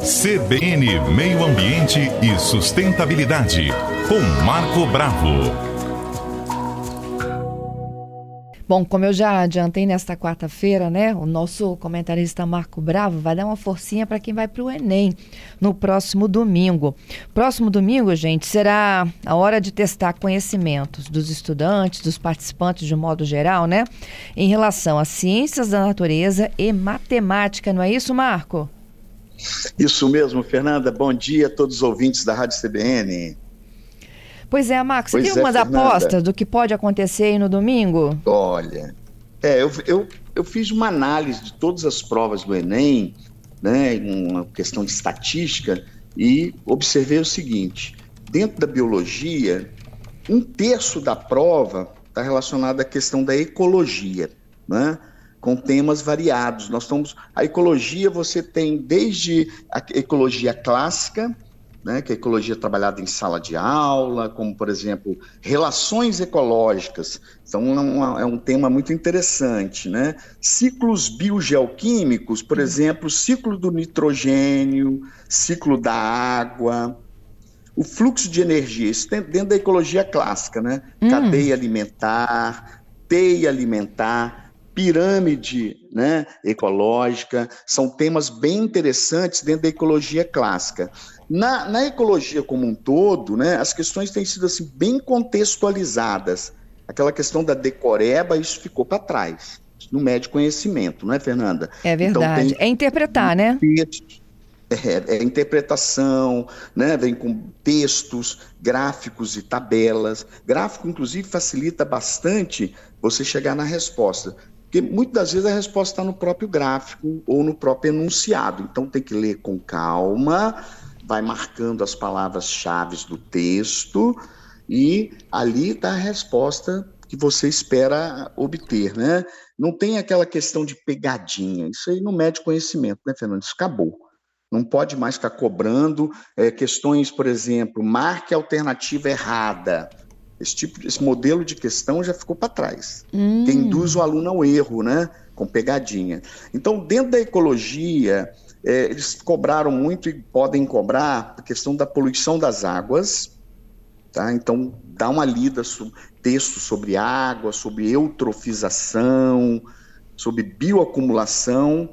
CBN Meio Ambiente e Sustentabilidade, com Marco Bravo. Bom, como eu já adiantei nesta quarta-feira, né, o nosso comentarista Marco Bravo vai dar uma forcinha para quem vai para o Enem no próximo domingo. Próximo domingo, gente, será a hora de testar conhecimentos dos estudantes, dos participantes de um modo geral, né, em relação às ciências da natureza e matemática, não é isso, Marco? Isso mesmo, Fernanda. Bom dia a todos os ouvintes da Rádio CBN. Pois é, Max, você tem é, umas Fernanda. apostas do que pode acontecer aí no domingo? Olha, é, eu, eu, eu fiz uma análise de todas as provas do Enem, né, uma questão de estatística, e observei o seguinte: dentro da biologia, um terço da prova está relacionado à questão da ecologia, né? Com temas variados. Nós estamos. A ecologia você tem desde a ecologia clássica, né, que é a ecologia trabalhada em sala de aula, como, por exemplo, relações ecológicas. Então, é, uma, é um tema muito interessante. Né? Ciclos biogeoquímicos, por exemplo, ciclo do nitrogênio, ciclo da água, o fluxo de energia, isso dentro da ecologia clássica, né? Hum. Cadeia alimentar, teia alimentar, pirâmide né, ecológica, são temas bem interessantes dentro da ecologia clássica. Na, na ecologia como um todo, né, as questões têm sido assim, bem contextualizadas. Aquela questão da decoreba, isso ficou para trás. No médio conhecimento, não é, Fernanda? É então, verdade. Então, é interpretar, né? É, é, interpretação, né? vem com textos, gráficos e tabelas. Gráfico, inclusive, facilita bastante você chegar na resposta. Porque muitas das vezes a resposta está no próprio gráfico ou no próprio enunciado. Então tem que ler com calma vai marcando as palavras-chave do texto e ali está a resposta que você espera obter, né? Não tem aquela questão de pegadinha, isso aí não mede conhecimento, né, Fernando? Isso acabou. Não pode mais ficar cobrando é, questões, por exemplo, marque a alternativa errada. Esse tipo, esse modelo de questão já ficou para trás, hum. que induz o aluno ao erro, né? Com pegadinha. Então, dentro da ecologia, é, eles cobraram muito e podem cobrar a questão da poluição das águas, tá? Então, dá uma lida, sobre, texto sobre água, sobre eutrofização, sobre bioacumulação,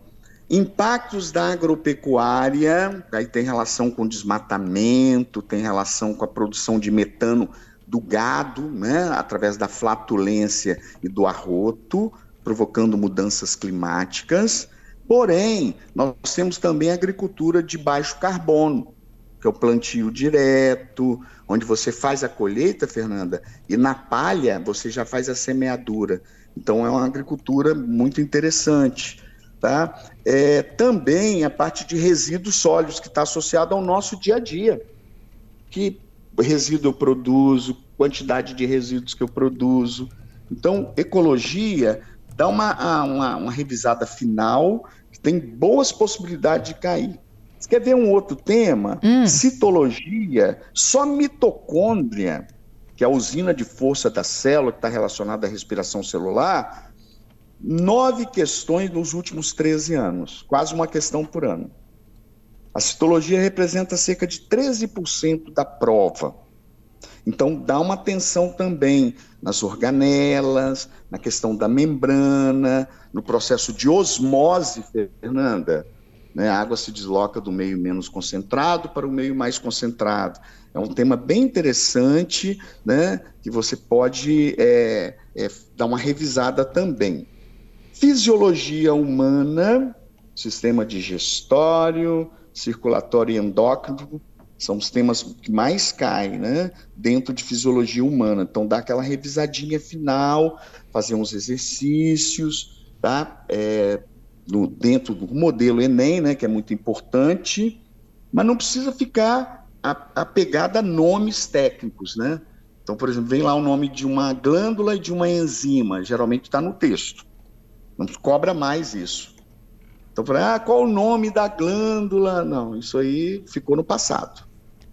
impactos da agropecuária, aí tem relação com desmatamento, tem relação com a produção de metano do gado, né, através da flatulência e do arroto, provocando mudanças climáticas. Porém, nós temos também agricultura de baixo carbono, que é o plantio direto, onde você faz a colheita, Fernanda, e na palha você já faz a semeadura. Então é uma agricultura muito interessante. Tá? É, também a parte de resíduos sólidos, que está associado ao nosso dia a dia. Que resíduo eu produzo, quantidade de resíduos que eu produzo. Então, ecologia dá uma, uma, uma revisada final tem boas possibilidades de cair. Você quer ver um outro tema? Hum. Citologia, só mitocôndria, que é a usina de força da célula, que está relacionada à respiração celular, nove questões nos últimos 13 anos, quase uma questão por ano. A citologia representa cerca de 13% da prova. Então, dá uma atenção também nas organelas, na questão da membrana, no processo de osmose, Fernanda. Né? A água se desloca do meio menos concentrado para o meio mais concentrado. É um tema bem interessante, né? que você pode é, é, dar uma revisada também. Fisiologia humana, sistema digestório, circulatório e endócrino, são os temas que mais caem né, dentro de fisiologia humana. Então, dá aquela revisadinha final, fazer uns exercícios, tá? É, no, dentro do modelo Enem, né, que é muito importante, mas não precisa ficar apegado a nomes técnicos. Né? Então, por exemplo, vem lá o nome de uma glândula e de uma enzima, geralmente está no texto. Não cobra mais isso. Então, ah, qual o nome da glândula? Não, isso aí ficou no passado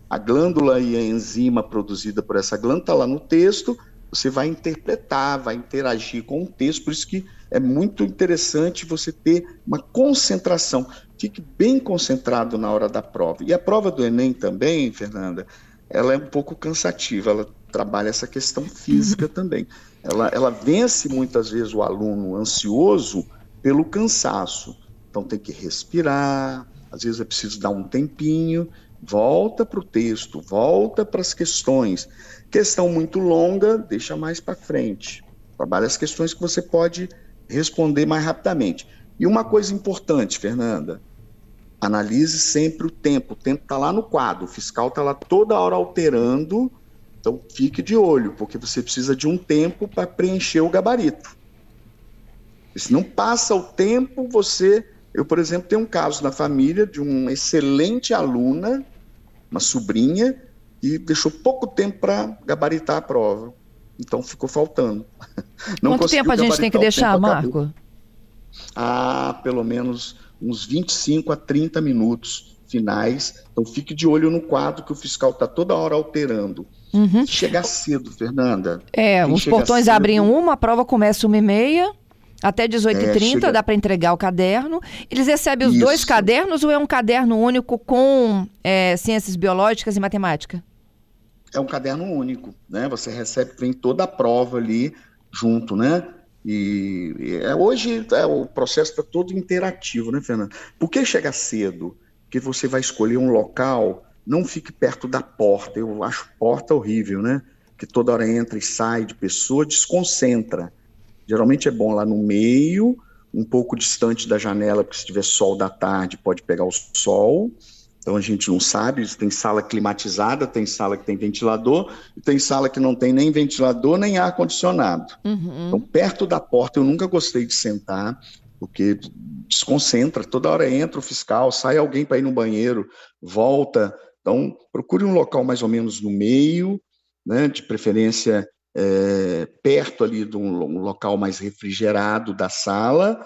a glândula e a enzima produzida por essa glândula está lá no texto, você vai interpretar, vai interagir com o texto, por isso que é muito interessante você ter uma concentração. fique bem concentrado na hora da prova. E a prova do Enem também, Fernanda, ela é um pouco cansativa, ela trabalha essa questão física também. Ela, ela vence muitas vezes o aluno ansioso pelo cansaço. Então tem que respirar, às vezes é preciso dar um tempinho, volta para o texto, volta para as questões. Questão muito longa, deixa mais para frente. Trabalha as questões que você pode responder mais rapidamente. E uma coisa importante, Fernanda, analise sempre o tempo. O tempo está lá no quadro, o fiscal está lá toda hora alterando, então fique de olho, porque você precisa de um tempo para preencher o gabarito. Se não passa o tempo, você. Eu, por exemplo, tenho um caso na família de uma excelente aluna, uma sobrinha, e deixou pouco tempo para gabaritar a prova. Então ficou faltando. Não Quanto tempo a gente tem que deixar, Marco? Ah, pelo menos uns 25 a 30 minutos finais. Então fique de olho no quadro que o fiscal está toda hora alterando. Uhum. Chegar cedo, Fernanda. É, Quem os portões cedo... abrem uma, a prova começa uma e meia. Até 18h30 é, chega... dá para entregar o caderno. Eles recebem os Isso. dois cadernos ou é um caderno único com é, ciências biológicas e matemática? É um caderno único, né? Você recebe, vem toda a prova ali junto, né? E, e é, hoje é, o processo está todo interativo, né, Fernando? Por que chegar cedo? Porque você vai escolher um local, não fique perto da porta. Eu acho porta horrível, né? Que toda hora entra e sai de pessoa, desconcentra. Geralmente é bom lá no meio, um pouco distante da janela, porque se tiver sol da tarde pode pegar o sol. Então a gente não sabe, tem sala climatizada, tem sala que tem ventilador, e tem sala que não tem nem ventilador nem ar condicionado. Uhum. Então perto da porta eu nunca gostei de sentar, porque desconcentra, toda hora entra o fiscal, sai alguém para ir no banheiro, volta. Então procure um local mais ou menos no meio, né, de preferência é, perto ali de um, um local mais refrigerado da sala,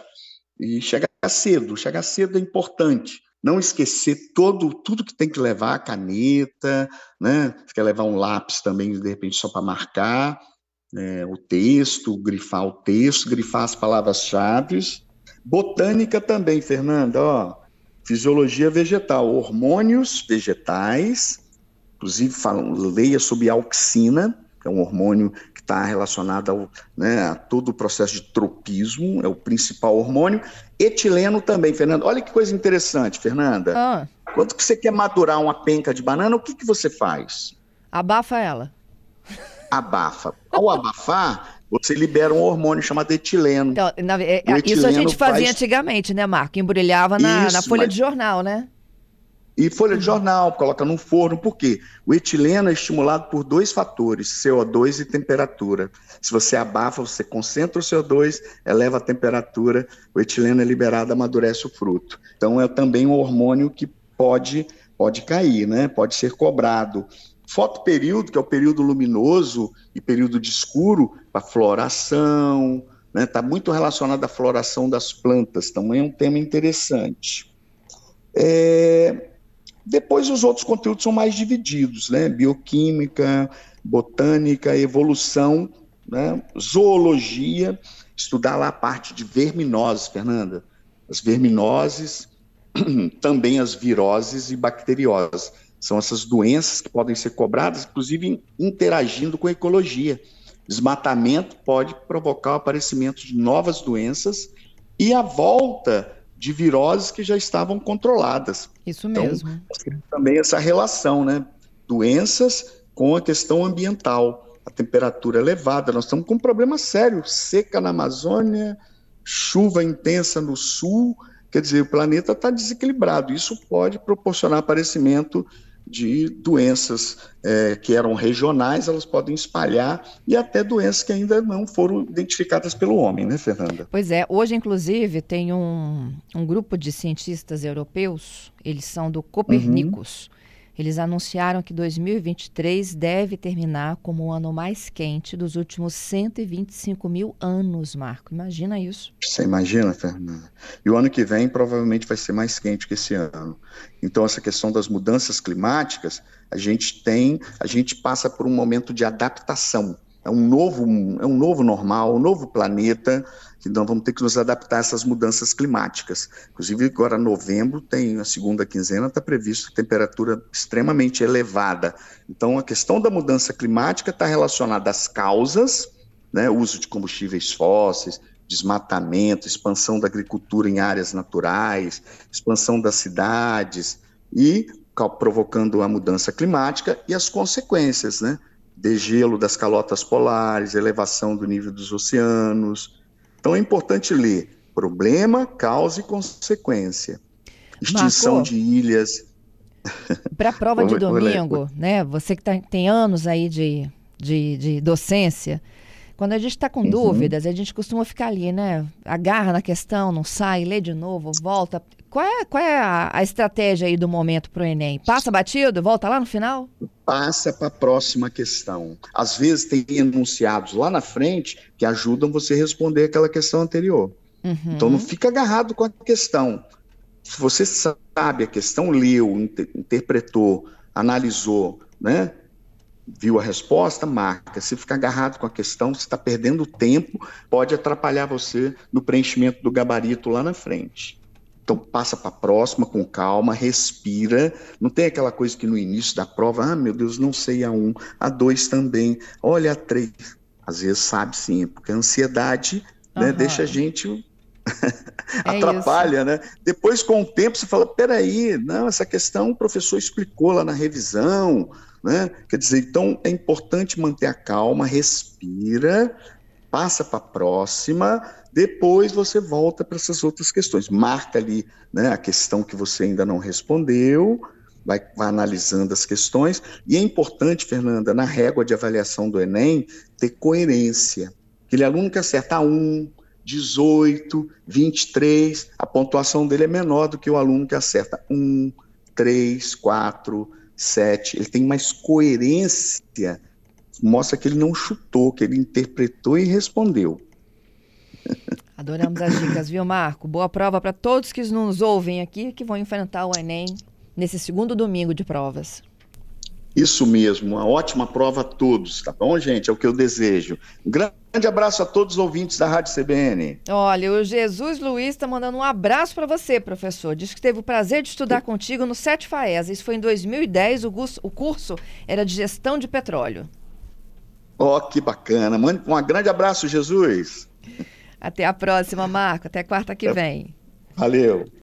e chegar cedo. Chegar cedo é importante não esquecer todo, tudo que tem que levar, caneta, né? Você quer levar um lápis também, de repente, só para marcar é, o texto, grifar o texto, grifar as palavras-chave. Botânica também, Fernanda, ó, fisiologia vegetal, hormônios vegetais, inclusive falam, leia sobre auxina, que é um hormônio que está relacionado ao, né, a todo o processo de tropismo, é o principal hormônio. Etileno também, Fernanda. Olha que coisa interessante, Fernanda. Ah. Quando que você quer madurar uma penca de banana, o que, que você faz? Abafa ela. Abafa. Ao abafar, você libera um hormônio chamado etileno. Então, na, é, isso a gente fazia faz... antigamente, né, Marco? Embrulhava na, isso, na folha mas... de jornal, né? E folha de jornal, coloca no forno, por quê? O etileno é estimulado por dois fatores, CO2 e temperatura. Se você abafa, você concentra o CO2, eleva a temperatura, o etileno é liberado, amadurece o fruto. Então é também um hormônio que pode, pode cair, né? pode ser cobrado. Fotoperíodo, que é o período luminoso e período de escuro, para floração, está né? Tá muito relacionado à floração das plantas, também é um tema interessante. É, depois os outros conteúdos são mais divididos, né? Bioquímica, botânica, evolução, né? zoologia, estudar lá a parte de verminoses, Fernanda. As verminoses, também as viroses e bacterioses. São essas doenças que podem ser cobradas, inclusive interagindo com a ecologia. Desmatamento pode provocar o aparecimento de novas doenças e a volta de viroses que já estavam controladas. Isso então, mesmo. Então, também essa relação, né? Doenças com a questão ambiental, a temperatura elevada. Nós estamos com um problema sério: seca na Amazônia, chuva intensa no sul. Quer dizer, o planeta está desequilibrado. Isso pode proporcionar aparecimento de doenças é, que eram regionais, elas podem espalhar e até doenças que ainda não foram identificadas pelo homem, né, Fernanda? Pois é, hoje, inclusive, tem um, um grupo de cientistas europeus, eles são do Copernicus. Uhum. Eles anunciaram que 2023 deve terminar como o ano mais quente dos últimos 125 mil anos, Marco. Imagina isso. Você imagina, Fernanda? E o ano que vem provavelmente vai ser mais quente que esse ano. Então, essa questão das mudanças climáticas, a gente tem, a gente passa por um momento de adaptação. é um novo, é um novo normal, um novo planeta, que nós vamos ter que nos adaptar a essas mudanças climáticas. Inclusive, agora novembro tem a segunda quinzena, está previsto temperatura extremamente elevada. Então, a questão da mudança climática está relacionada às causas, né, uso de combustíveis fósseis, desmatamento, expansão da agricultura em áreas naturais, expansão das cidades e provocando a mudança climática e as consequências, né? degelo das calotas polares, elevação do nível dos oceanos. Então é importante ler problema, causa e consequência. Extinção Marco, de ilhas. Para a prova de domingo, né? Você que tá, tem anos aí de, de, de docência, quando a gente está com uhum. dúvidas, a gente costuma ficar ali, né? Agarra na questão, não sai, lê de novo, volta. Qual é, qual é a, a estratégia aí do momento para o Enem? Passa batido, volta lá no final? Passa para a próxima questão. Às vezes tem enunciados lá na frente que ajudam você a responder aquela questão anterior. Uhum. Então não fica agarrado com a questão. Se você sabe a questão, leu, inter interpretou, analisou, né? Viu a resposta, marca. Se ficar agarrado com a questão, você está perdendo tempo, pode atrapalhar você no preenchimento do gabarito lá na frente. Então passa para a próxima com calma, respira. Não tem aquela coisa que no início da prova, ah, meu Deus, não sei a um, a dois também, olha a três. Às vezes sabe sim, porque a ansiedade uhum. né, deixa a gente atrapalha, isso. né? Depois, com o tempo, você fala: peraí, não, essa questão o professor explicou lá na revisão, né? Quer dizer, então é importante manter a calma, respira, passa para a próxima, depois você volta para essas outras questões. Marca ali né, a questão que você ainda não respondeu, vai, vai, analisando as questões. E é importante, Fernanda, na régua de avaliação do Enem, ter coerência. Aquele aluno que acerta 1, 18, 23, a pontuação dele é menor do que o aluno que acerta 1, 3, 4, 7, ele tem mais coerência, mostra que ele não chutou, que ele interpretou e respondeu. Adoramos as dicas, viu, Marco? Boa prova para todos que nos ouvem aqui que vão enfrentar o Enem nesse segundo domingo de provas. Isso mesmo, uma ótima prova a todos, tá bom, gente? É o que eu desejo. Um grande abraço a todos os ouvintes da Rádio CBN. Olha, o Jesus Luiz está mandando um abraço para você, professor. Diz que teve o prazer de estudar contigo no Sete Faes. Isso foi em 2010, o curso, o curso era de gestão de petróleo. Ó, oh, que bacana. Um grande abraço, Jesus. Até a próxima, Marco. Até quarta que vem. Valeu.